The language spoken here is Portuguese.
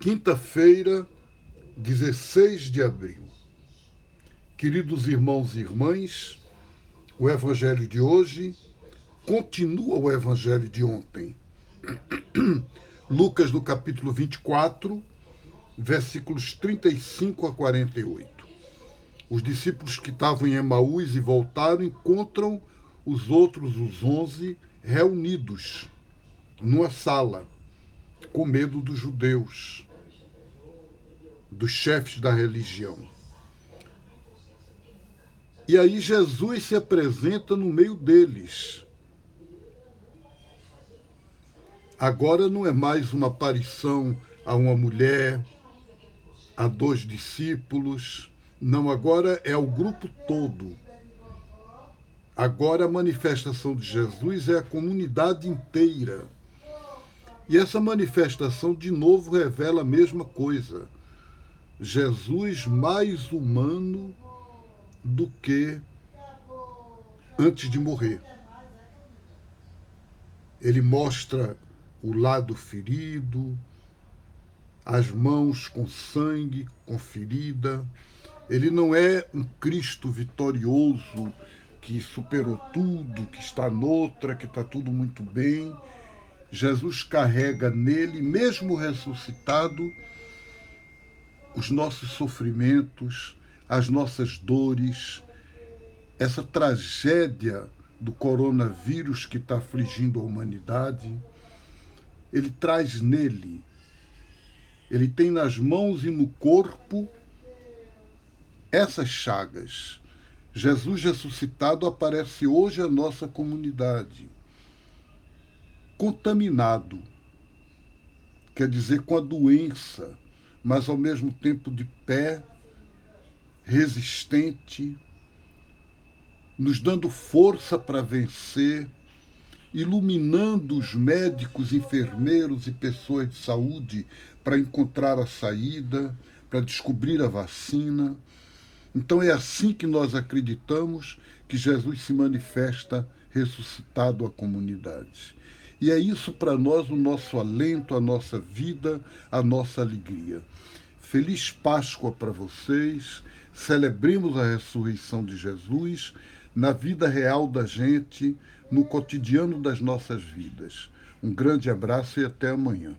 Quinta-feira, 16 de abril. Queridos irmãos e irmãs, o evangelho de hoje continua o evangelho de ontem. Lucas, no capítulo 24, versículos 35 a 48. Os discípulos que estavam em Emaús e voltaram encontram os outros, os onze, reunidos numa sala, com medo dos judeus, dos chefes da religião. E aí Jesus se apresenta no meio deles. Agora não é mais uma aparição a uma mulher, a dois discípulos, não, agora é o grupo todo. Agora a manifestação de Jesus é a comunidade inteira. E essa manifestação, de novo, revela a mesma coisa. Jesus mais humano do que antes de morrer. Ele mostra o lado ferido, as mãos com sangue, com ferida, ele não é um Cristo vitorioso que superou tudo, que está noutra, que está tudo muito bem. Jesus carrega nele, mesmo ressuscitado, os nossos sofrimentos, as nossas dores, essa tragédia do coronavírus que está afligindo a humanidade. Ele traz nele, ele tem nas mãos e no corpo essas chagas. Jesus ressuscitado aparece hoje à nossa comunidade, contaminado, quer dizer, com a doença, mas ao mesmo tempo de pé, resistente, nos dando força para vencer, iluminando os médicos, enfermeiros e pessoas de saúde para encontrar a saída, para descobrir a vacina então é assim que nós acreditamos que Jesus se manifesta ressuscitado à comunidade. E é isso para nós o nosso alento, a nossa vida, a nossa alegria. Feliz Páscoa para vocês. Celebremos a ressurreição de Jesus na vida real da gente, no cotidiano das nossas vidas. Um grande abraço e até amanhã.